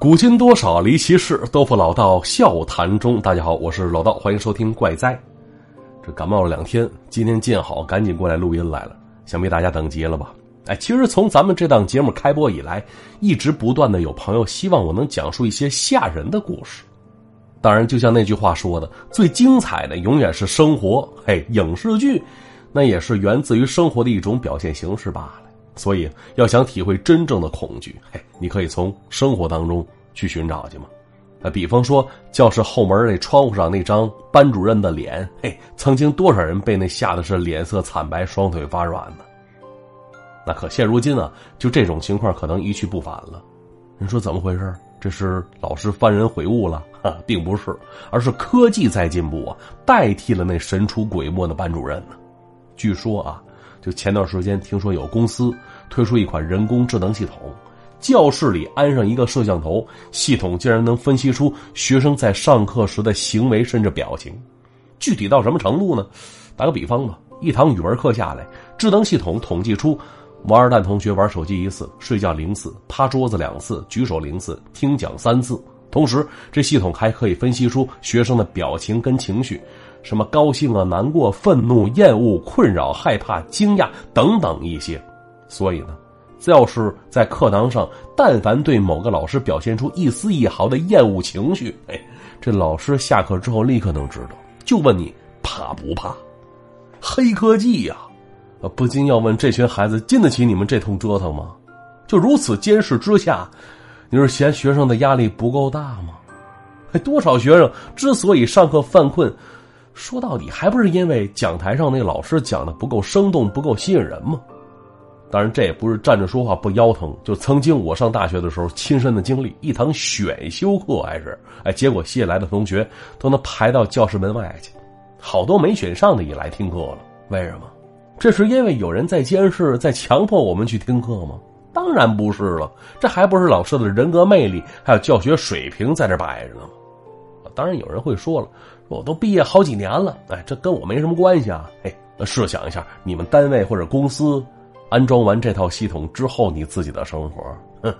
古今多少离奇事，都付老道笑谈中。大家好，我是老道，欢迎收听怪哉。这感冒了两天，今天见好，赶紧过来录音来了。想必大家等急了吧？哎，其实从咱们这档节目开播以来，一直不断的有朋友希望我能讲述一些吓人的故事。当然，就像那句话说的，最精彩的永远是生活。嘿，影视剧，那也是源自于生活的一种表现形式罢了。所以，要想体会真正的恐惧，嘿，你可以从生活当中去寻找去嘛。啊，比方说教室后门那窗户上那张班主任的脸，嘿，曾经多少人被那吓得是脸色惨白、双腿发软呢？那可现如今啊，就这种情况可能一去不返了。你说怎么回事？这是老师幡然悔悟了？哈，并不是，而是科技在进步啊，代替了那神出鬼没的班主任呢。据说啊。就前段时间听说有公司推出一款人工智能系统，教室里安上一个摄像头，系统竟然能分析出学生在上课时的行为甚至表情。具体到什么程度呢？打个比方吧，一堂语文课下来，智能系统统计出王二蛋同学玩手机一次，睡觉零次，趴桌子两次，举手零次，听讲三次。同时，这系统还可以分析出学生的表情跟情绪。什么高兴啊、难过、愤怒、厌恶、困扰、害怕、惊讶等等一些，所以呢，要是在课堂上，但凡对某个老师表现出一丝一毫的厌恶情绪，哎，这老师下课之后立刻能知道，就问你怕不怕？黑科技呀，不禁要问：这群孩子经得起你们这通折腾吗？就如此监视之下，你是嫌学生的压力不够大吗？哎，多少学生之所以上课犯困？说到底，还不是因为讲台上那老师讲的不够生动、不够吸引人吗？当然，这也不是站着说话不腰疼。就曾经我上大学的时候，亲身的经历，一堂选修课还是哎，结果吸引来的同学都能排到教室门外去，好多没选上的也来听课了。为什么？这是因为有人在监视，在强迫我们去听课吗？当然不是了，这还不是老师的人格魅力还有教学水平在这摆着呢吗？当然，有人会说了。我都毕业好几年了，哎，这跟我没什么关系啊！哎，试想一下，你们单位或者公司安装完这套系统之后，你自己的生活，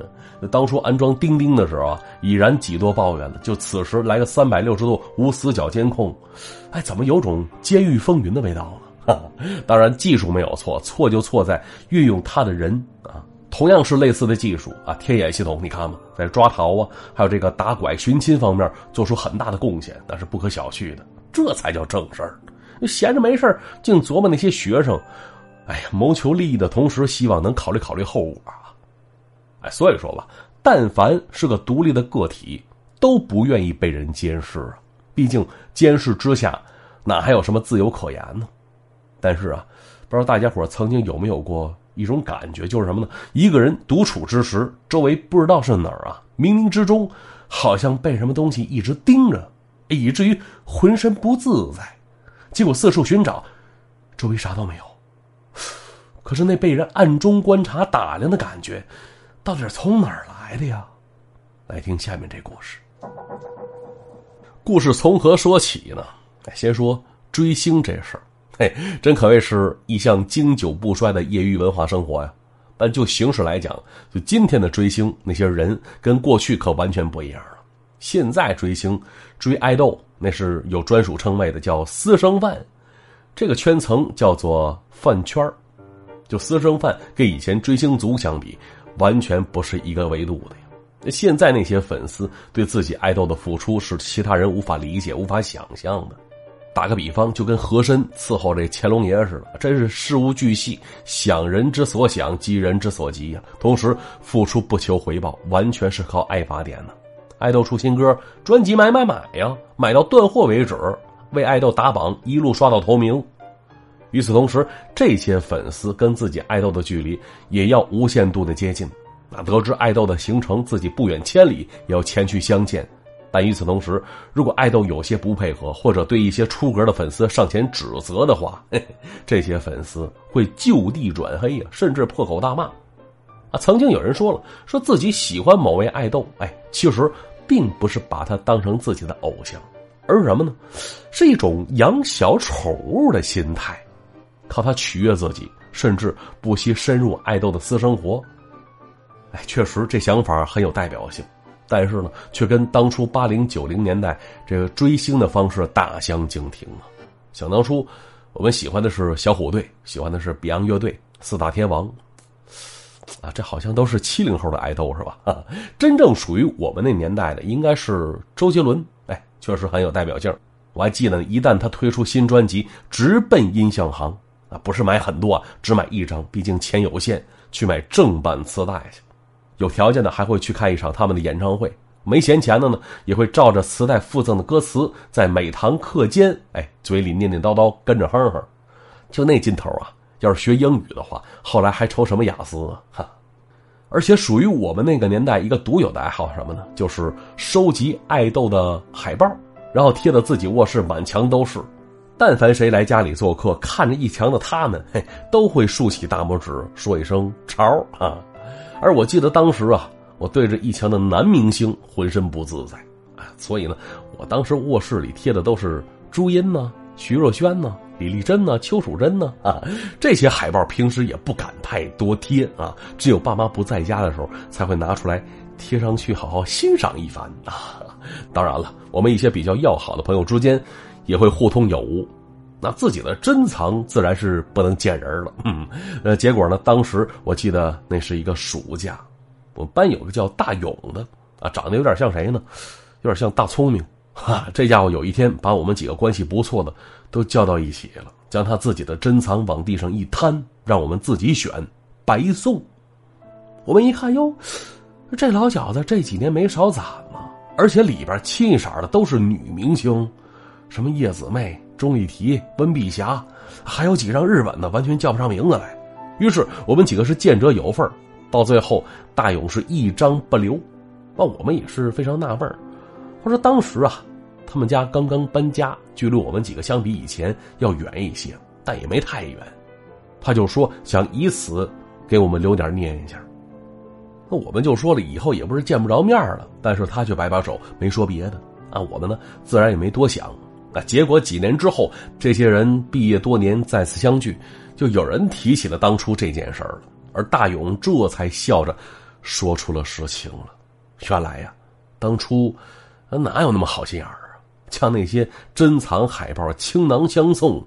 当初安装钉钉的时候啊，已然几多抱怨了，就此时来个三百六十度无死角监控，哎，怎么有种监狱风云的味道呢？当然，技术没有错，错就错在运用它的人啊。同样是类似的技术啊，天眼系统，你看嘛，在抓逃啊，还有这个打拐寻亲方面做出很大的贡献，那是不可小觑的。这才叫正事儿。闲着没事儿净琢磨那些学生，哎呀，谋求利益的同时，希望能考虑考虑后果啊。哎，所以说吧，但凡是个独立的个体，都不愿意被人监视啊。毕竟监视之下，哪还有什么自由可言呢？但是啊，不知道大家伙曾经有没有过？一种感觉就是什么呢？一个人独处之时，周围不知道是哪儿啊，冥冥之中好像被什么东西一直盯着，以至于浑身不自在。结果四处寻找，周围啥都没有。可是那被人暗中观察打量的感觉，到底是从哪儿来的呀？来听下面这故事。故事从何说起呢？先说追星这事儿。嘿，真可谓是一项经久不衰的业余文化生活呀！但就形式来讲，就今天的追星那些人跟过去可完全不一样了。现在追星、追爱豆那是有专属称谓的，叫私生饭。这个圈层叫做饭圈儿就私生饭跟以前追星族相比，完全不是一个维度的呀。现在那些粉丝对自己爱豆的付出，是其他人无法理解、无法想象的。打个比方，就跟和珅伺候这乾隆爷似的，真是事无巨细，想人之所想，急人之所急呀。同时付出不求回报，完全是靠爱发电的。爱豆出新歌，专辑买买买呀，买到断货为止，为爱豆打榜，一路刷到头名。与此同时，这些粉丝跟自己爱豆的距离也要无限度的接近。那得知爱豆的行程，自己不远千里也要前去相见。但与此同时，如果爱豆有些不配合，或者对一些出格的粉丝上前指责的话，嘿这些粉丝会就地转黑呀，甚至破口大骂。啊，曾经有人说了，说自己喜欢某位爱豆，哎，其实并不是把他当成自己的偶像，而是什么呢？是一种养小宠物的心态，靠他取悦自己，甚至不惜深入爱豆的私生活。哎，确实这想法很有代表性。但是呢，却跟当初八零九零年代这个追星的方式大相径庭啊。想当初，我们喜欢的是小虎队，喜欢的是 Beyond 乐队，四大天王。啊，这好像都是七零后的爱豆是吧？啊，真正属于我们那年代的应该是周杰伦，哎，确实很有代表性。我还记得，一旦他推出新专辑，直奔音像行啊，不是买很多啊，只买一张，毕竟钱有限，去买正版磁带去。有条件的还会去看一场他们的演唱会，没闲钱的呢，也会照着磁带附赠的歌词，在每堂课间，哎，嘴里念念叨叨，跟着哼哼，就那劲头啊。要是学英语的话，后来还愁什么雅思啊？哈！而且属于我们那个年代一个独有的爱好是什么呢？就是收集爱豆的海报，然后贴的自己卧室满墙都是。但凡谁来家里做客，看着一墙的他们，嘿，都会竖起大拇指，说一声“潮”啊！而我记得当时啊，我对着一墙的男明星浑身不自在啊，所以呢，我当时卧室里贴的都是朱茵呢、徐若瑄呢。李丽珍呢？邱淑贞呢？啊，这些海报平时也不敢太多贴啊，只有爸妈不在家的时候才会拿出来贴上去，好好欣赏一番啊。当然了，我们一些比较要好的朋友之间也会互通有无，那自己的珍藏自然是不能见人了。嗯，呃，结果呢，当时我记得那是一个暑假，我们班有个叫大勇的啊，长得有点像谁呢？有点像大聪明。哈，这家伙有一天把我们几个关系不错的都叫到一起了，将他自己的珍藏往地上一摊，让我们自己选，白送。我们一看哟，这老小子这几年没少攒嘛，而且里边清一色的都是女明星，什么叶子妹、钟丽缇、温碧霞，还有几张日本的，完全叫不上名字来。于是我们几个是见者有份到最后大勇是一张不留，那我们也是非常纳闷我说当时啊。他们家刚刚搬家，距离我们几个相比以前要远一些，但也没太远。他就说想以此给我们留点念想。那我们就说了，以后也不是见不着面了。但是他却摆摆手，没说别的。啊，我们呢自然也没多想。啊，结果几年之后，这些人毕业多年再次相聚，就有人提起了当初这件事儿了。而大勇这才笑着说出了实情了。原来呀，当初哪有那么好心眼儿？将那些珍藏海报倾囊相送，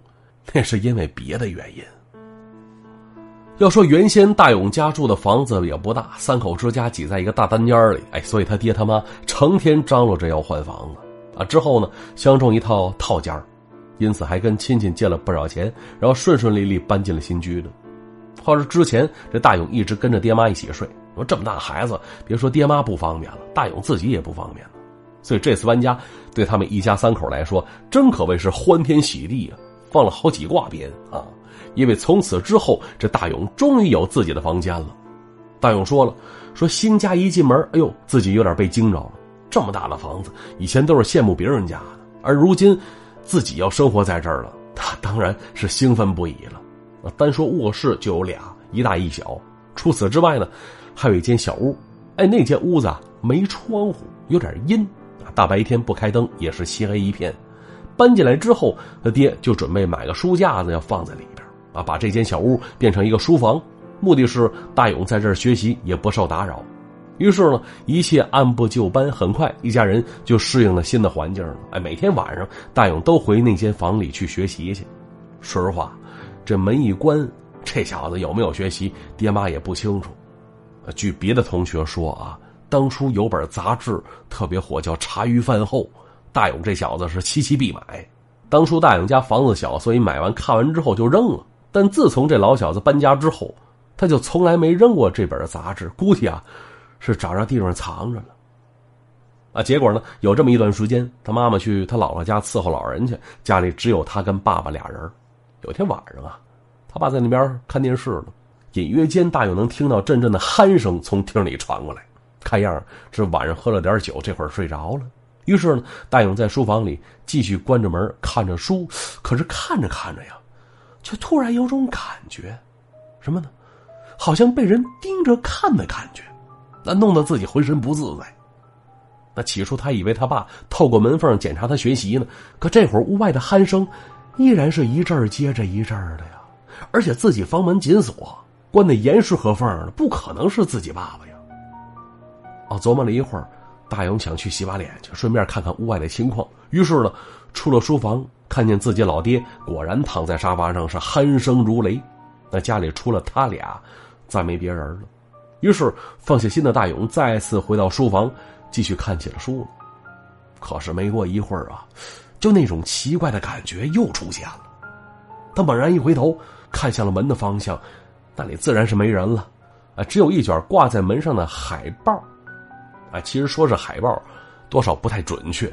那是因为别的原因。要说原先大勇家住的房子也不大，三口之家挤在一个大单间里，哎，所以他爹他妈成天张罗着要换房子啊。之后呢，相中一套套间因此还跟亲戚借了不少钱，然后顺顺利利搬进了新居的。话说之前这大勇一直跟着爹妈一起睡，说这么大孩子，别说爹妈不方便了，大勇自己也不方便了。所以这次搬家，对他们一家三口来说，真可谓是欢天喜地啊！放了好几挂鞭啊！因为从此之后，这大勇终于有自己的房间了。大勇说了：“说新家一进门，哎呦，自己有点被惊着了。这么大的房子，以前都是羡慕别人家的，而如今自己要生活在这儿了，他当然是兴奋不已了。单说卧室就有俩，一大一小。除此之外呢，还有一间小屋。哎，那间屋子啊，没窗户，有点阴。”大白天不开灯也是漆黑一片。搬进来之后，他爹就准备买个书架子要放在里边啊，把这间小屋变成一个书房，目的是大勇在这儿学习也不受打扰。于是呢，一切按部就班，很快一家人就适应了新的环境了。哎，每天晚上大勇都回那间房里去学习去。说实话，这门一关，这小子有没有学习，爹妈也不清楚。据别的同学说啊。当初有本杂志特别火，叫《茶余饭后》。大勇这小子是期期必买。当初大勇家房子小，所以买完看完之后就扔了。但自从这老小子搬家之后，他就从来没扔过这本杂志。估计啊，是找着地方藏着了。啊，结果呢，有这么一段时间，他妈妈去他姥姥家伺候老人去，家里只有他跟爸爸俩人。有天晚上啊，他爸在那边看电视呢，隐约间大勇能听到阵阵的鼾声从厅里传过来。看样是晚上喝了点酒，这会儿睡着了。于是呢，大勇在书房里继续关着门看着书。可是看着看着呀，却突然有种感觉，什么呢？好像被人盯着看的感觉，那弄得自己浑身不自在。那起初他以为他爸透过门缝检查他学习呢，可这会儿屋外的鼾声依然是一阵接着一阵的呀，而且自己房门紧锁，关的严实合缝的，不可能是自己爸爸呀。哦，琢磨了一会儿，大勇想去洗把脸去，顺便看看屋外的情况。于是呢，出了书房，看见自己老爹果然躺在沙发上，是鼾声如雷。那家里除了他俩，再没别人了。于是放下心的大勇再次回到书房，继续看起了书。可是没过一会儿啊，就那种奇怪的感觉又出现了。他猛然一回头，看向了门的方向，那里自然是没人了，啊，只有一卷挂在门上的海报。啊，其实说是海报，多少不太准确。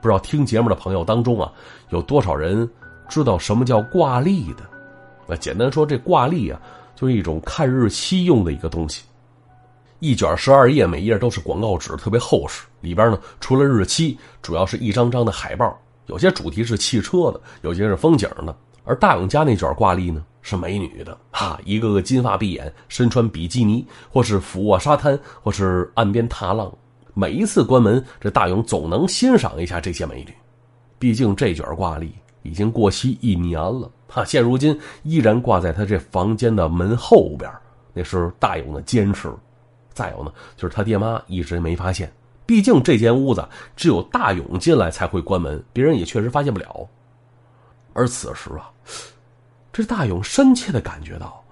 不知道听节目的朋友当中啊，有多少人知道什么叫挂历的？那简单说，这挂历啊，就是一种看日期用的一个东西。一卷十二页，每页都是广告纸，特别厚实。里边呢，除了日期，主要是一张张的海报。有些主题是汽车的，有些是风景的。而大勇家那卷挂历呢，是美女的，哈，一个个金发碧眼，身穿比基尼，或是俯卧沙滩，或是岸边踏浪。每一次关门，这大勇总能欣赏一下这些美女。毕竟这卷挂历已经过期一年了，哈，现如今依然挂在他这房间的门后边，那是大勇的坚持。再有呢，就是他爹妈一直没发现，毕竟这间屋子只有大勇进来才会关门，别人也确实发现不了。而此时啊，这大勇深切的感觉到，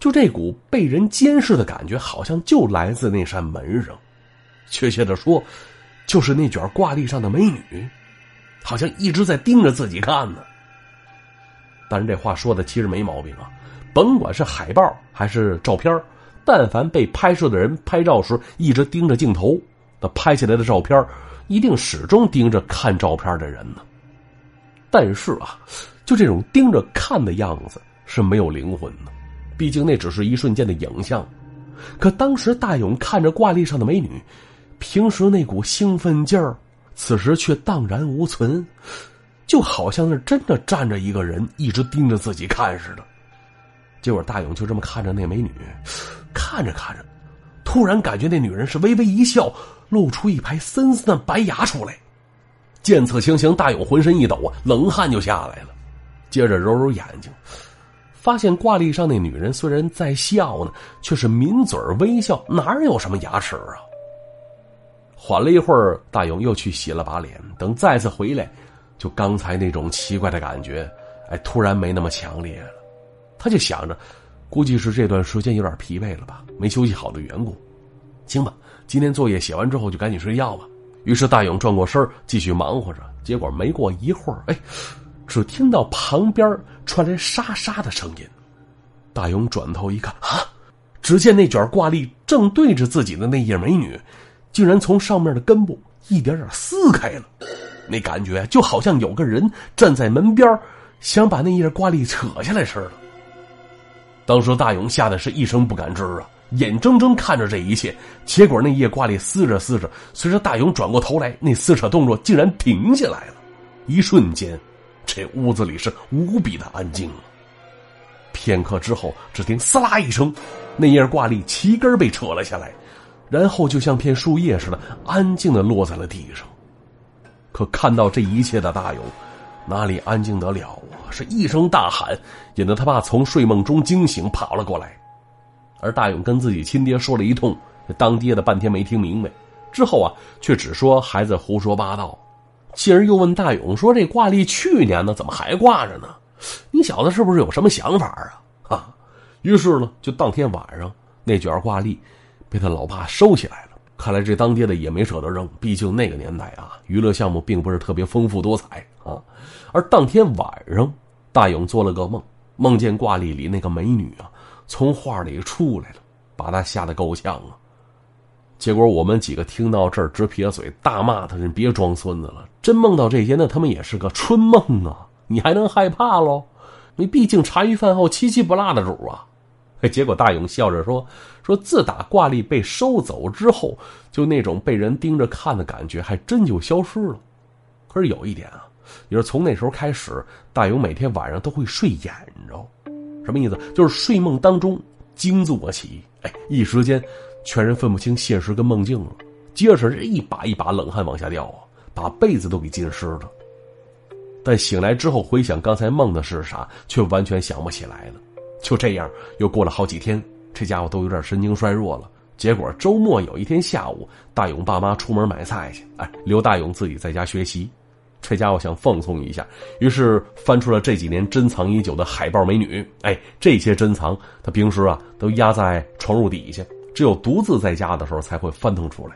就这股被人监视的感觉，好像就来自那扇门上。确切的说，就是那卷挂历上的美女，好像一直在盯着自己看呢。但是这话说的其实没毛病啊，甭管是海报还是照片，但凡被拍摄的人拍照时一直盯着镜头，那拍下来的照片一定始终盯着看照片的人呢。但是啊，就这种盯着看的样子是没有灵魂的，毕竟那只是一瞬间的影像。可当时大勇看着挂历上的美女，平时那股兴奋劲儿，此时却荡然无存，就好像是真的站着一个人一直盯着自己看似的。结果大勇就这么看着那美女，看着看着，突然感觉那女人是微微一笑，露出一排森森的白牙出来。见此情形，大勇浑身一抖啊，冷汗就下来了。接着揉揉眼睛，发现挂历上那女人虽然在笑呢，却是抿嘴微笑，哪有什么牙齿啊？缓了一会儿，大勇又去洗了把脸。等再次回来，就刚才那种奇怪的感觉，哎，突然没那么强烈了。他就想着，估计是这段时间有点疲惫了吧，没休息好的缘故。行吧，今天作业写完之后就赶紧睡觉吧。于是大勇转过身继续忙活着。结果没过一会儿，哎，只听到旁边传来沙沙的声音。大勇转头一看，啊，只见那卷挂历正对着自己的那页美女，竟然从上面的根部一点点撕开了。那感觉就好像有个人站在门边，想把那页挂历扯下来似的。当时大勇吓得是一声不敢吱啊。眼睁睁看着这一切，结果那页挂历撕着撕着，随着大勇转过头来，那撕扯动作竟然停下来了。一瞬间，这屋子里是无比的安静了。片刻之后，只听“撕啦”一声，那页挂历齐根被扯了下来，然后就像片树叶似的，安静的落在了地上。可看到这一切的大勇，哪里安静得了啊？是一声大喊，引得他爸从睡梦中惊醒，跑了过来。而大勇跟自己亲爹说了一通，当爹的半天没听明白，之后啊，却只说孩子胡说八道。继而又问大勇说：“这挂历去年呢，怎么还挂着呢？你小子是不是有什么想法啊？”哈，于是呢，就当天晚上 那卷挂历被他老爸收起来了。看来这当爹的也没舍得扔，毕竟那个年代啊，娱乐项目并不是特别丰富多彩啊。而当天晚上，大勇做了个梦，梦见挂历里那个美女啊。从画里出来了，把他吓得够呛啊！结果我们几个听到这儿直撇嘴，大骂他：“你别装孙子了，真梦到这些，那他妈也是个春梦啊！你还能害怕喽？你毕竟茶余饭后七七不落的主啊！” 结果大勇笑着说：“说自打挂历被收走之后，就那种被人盯着看的感觉还真就消失了。可是有一点啊，也是从那时候开始，大勇每天晚上都会睡眼着。”什么意思？就是睡梦当中惊坐起，哎，一时间全然分不清现实跟梦境了。接着是一把一把冷汗往下掉啊，把被子都给浸湿了。但醒来之后回想刚才梦的是啥，却完全想不起来了。就这样又过了好几天，这家伙都有点神经衰弱了，结果周末有一天下午，大勇爸妈出门买菜去，哎，留大勇自己在家学习。这家伙想放松一下，于是翻出了这几年珍藏已久的海报美女。哎，这些珍藏他平时啊都压在床褥底下，只有独自在家的时候才会翻腾出来。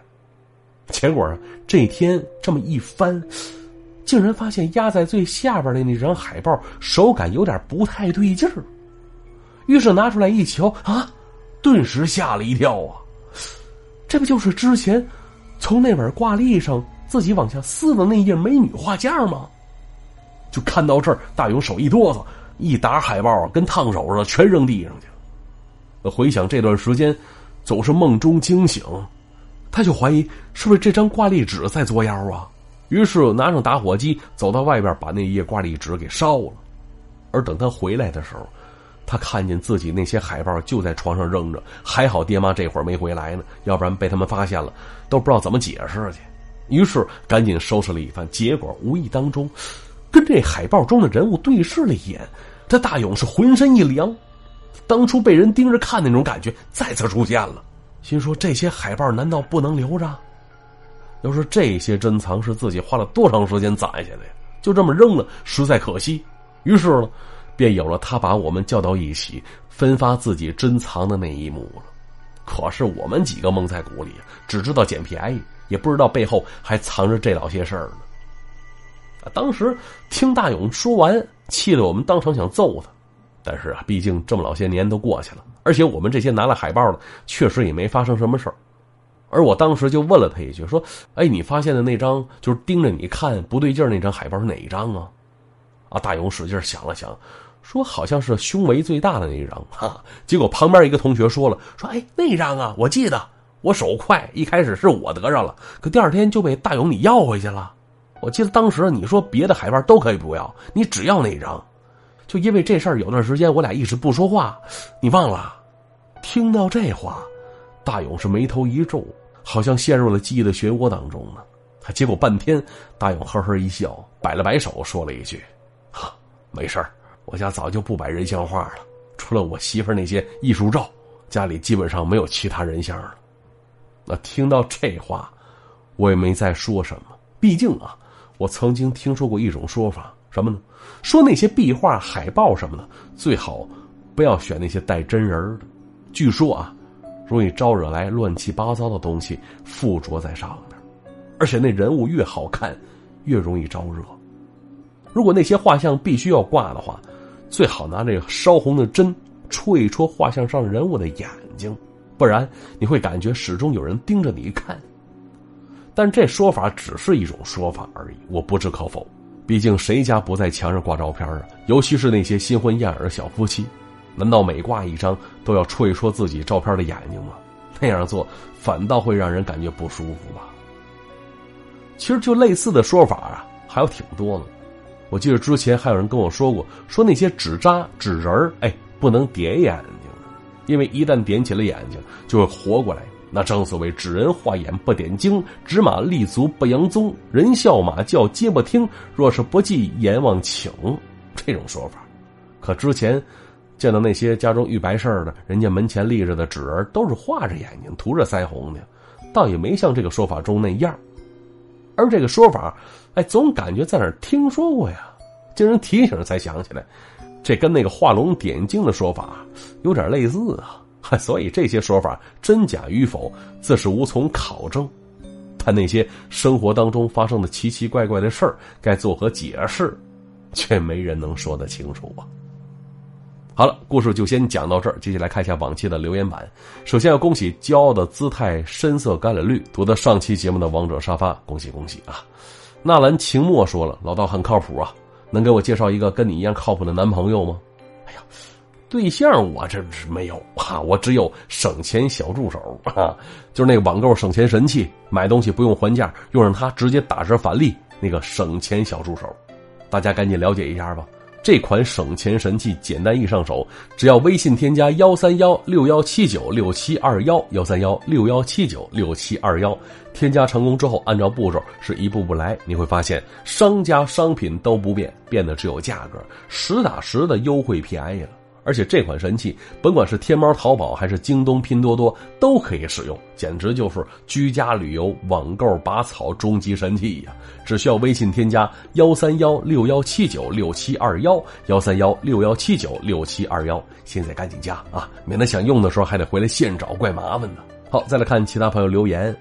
结果这天这么一翻，竟然发现压在最下边的那张海报手感有点不太对劲儿。于是拿出来一瞧啊，顿时吓了一跳啊！这不就是之前从那本挂历上？自己往下撕的那页美女画架吗？就看到这儿，大勇手一哆嗦，一沓海报跟烫手似的，全扔地上去了。回想这段时间，总是梦中惊醒，他就怀疑是不是这张挂历纸在作妖啊？于是拿上打火机，走到外边，把那页挂历纸给烧了。而等他回来的时候，他看见自己那些海报就在床上扔着，还好爹妈这会儿没回来呢，要不然被他们发现了，都不知道怎么解释去。于是赶紧收拾了一番，结果无意当中，跟这海报中的人物对视了一眼，这大勇是浑身一凉，当初被人盯着看那种感觉再次出现了，心说这些海报难道不能留着？要说这些珍藏是自己花了多长时间攒下的呀，就这么扔了，实在可惜。于是呢，便有了他把我们叫到一起，分发自己珍藏的那一幕了。可是我们几个蒙在鼓里，只知道捡便宜。也不知道背后还藏着这老些事儿呢。当时听大勇说完，气得我们当场想揍他。但是啊，毕竟这么老些年都过去了，而且我们这些拿了海报的，确实也没发生什么事儿。而我当时就问了他一句：“说，哎，你发现的那张就是盯着你看不对劲那张海报是哪一张啊？”啊，大勇使劲想了想，说：“好像是胸围最大的那一张。”哈，结果旁边一个同学说了：“说，哎，那张啊，我记得。”我手快，一开始是我得上了，可第二天就被大勇你要回去了。我记得当时你说别的海报都可以不要，你只要那张。就因为这事儿，有段时间我俩一直不说话，你忘了？听到这话，大勇是眉头一皱，好像陷入了记忆的漩涡当中呢。结果半天，大勇呵呵一笑，摆了摆手，说了一句：“哈，没事儿，我家早就不摆人像画了，除了我媳妇那些艺术照，家里基本上没有其他人像了。”那听到这话，我也没再说什么。毕竟啊，我曾经听说过一种说法，什么呢？说那些壁画、海报什么的，最好不要选那些带真人的。据说啊，容易招惹来乱七八糟的东西附着在上面，而且那人物越好看，越容易招惹。如果那些画像必须要挂的话，最好拿这个烧红的针戳一戳画像上人物的眼睛。不然你会感觉始终有人盯着你看，但这说法只是一种说法而已，我不置可否。毕竟谁家不在墙上挂照片啊？尤其是那些新婚燕尔的小夫妻，难道每挂一张都要戳一戳自己照片的眼睛吗？那样做反倒会让人感觉不舒服吧？其实就类似的说法啊，还有挺多的。我记得之前还有人跟我说过，说那些纸扎、纸人哎，不能点眼睛。因为一旦点起了眼睛，就会活过来。那正所谓“纸人画眼不点睛，纸马立足不扬踪，人笑马叫皆不听。若是不记阎王请”这种说法。可之前见到那些家中遇白事的，人家门前立着的纸人都是画着眼睛、涂着腮红的，倒也没像这个说法中那样。而这个说法，哎，总感觉在哪儿听说过呀？经人提醒才想起来。这跟那个画龙点睛的说法有点类似啊，所以这些说法真假与否，自是无从考证。但那些生活当中发生的奇奇怪怪的事儿，该作何解释，却没人能说得清楚啊。好了，故事就先讲到这儿，接下来看一下往期的留言板。首先要恭喜骄傲的姿态深色橄榄绿夺得上期节目的王者沙发，恭喜恭喜啊！纳兰晴墨说了，老道很靠谱啊。能给我介绍一个跟你一样靠谱的男朋友吗？哎呀，对象我这是没有哈，我只有省钱小助手啊，就是那个网购省钱神器，买东西不用还价，用上它直接打折返利，那个省钱小助手，大家赶紧了解一下吧。这款省钱神器简单易上手，只要微信添加幺三幺六幺七九六七二幺幺三幺六幺七九六七二幺，添加成功之后，按照步骤是一步步来，你会发现商家商品都不变，变的只有价格，实打实的优惠便宜了。而且这款神器，甭管是天猫、淘宝还是京东、拼多多，都可以使用，简直就是居家旅游网购拔草终极神器呀！只需要微信添加幺三幺六幺七九六七二幺幺三幺六幺七九六七二幺，现在赶紧加啊，免得想用的时候还得回来现找，怪麻烦的。好，再来看其他朋友留言，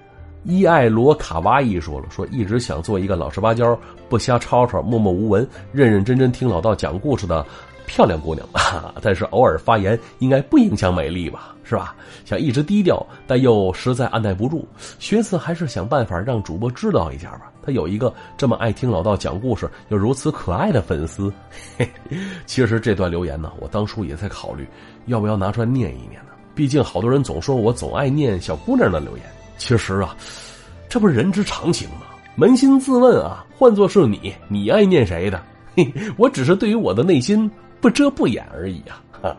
伊爱罗卡哇伊说了，说一直想做一个老实巴交、不瞎吵吵、默默无闻、认认真真听老道讲故事的。漂亮姑娘啊，但是偶尔发言应该不影响美丽吧，是吧？想一直低调，但又实在按耐不住，寻思还是想办法让主播知道一下吧。他有一个这么爱听老道讲故事又如此可爱的粉丝。其实这段留言呢，我当初也在考虑要不要拿出来念一念呢。毕竟好多人总说我总爱念小姑娘的留言。其实啊，这不是人之常情吗？扪心自问啊，换做是你，你爱念谁的？我只是对于我的内心。不遮不掩而已啊！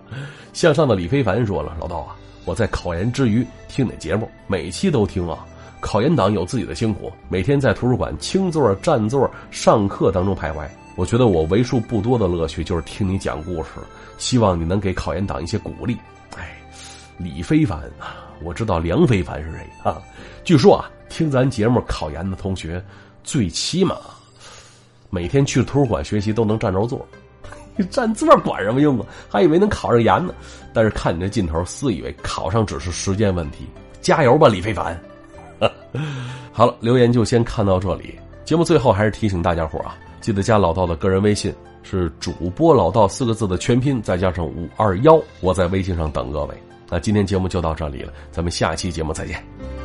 向上的李非凡说了：“老道啊，我在考研之余听你节目，每期都听啊。考研党有自己的辛苦，每天在图书馆清座、占座、上课当中徘徊。我觉得我为数不多的乐趣就是听你讲故事，希望你能给考研党一些鼓励。”哎，李非凡啊，我知道梁非凡是谁啊？据说啊，听咱节目考研的同学，最起码每天去图书馆学习都能占着座。占座管什么用啊？还以为能考上研呢。但是看你这劲头，自以为考上只是时间问题。加油吧，李非凡！好了，留言就先看到这里。节目最后还是提醒大家伙啊，记得加老道的个人微信，是主播老道四个字的全拼，再加上五二幺。我在微信上等各位。那今天节目就到这里了，咱们下期节目再见。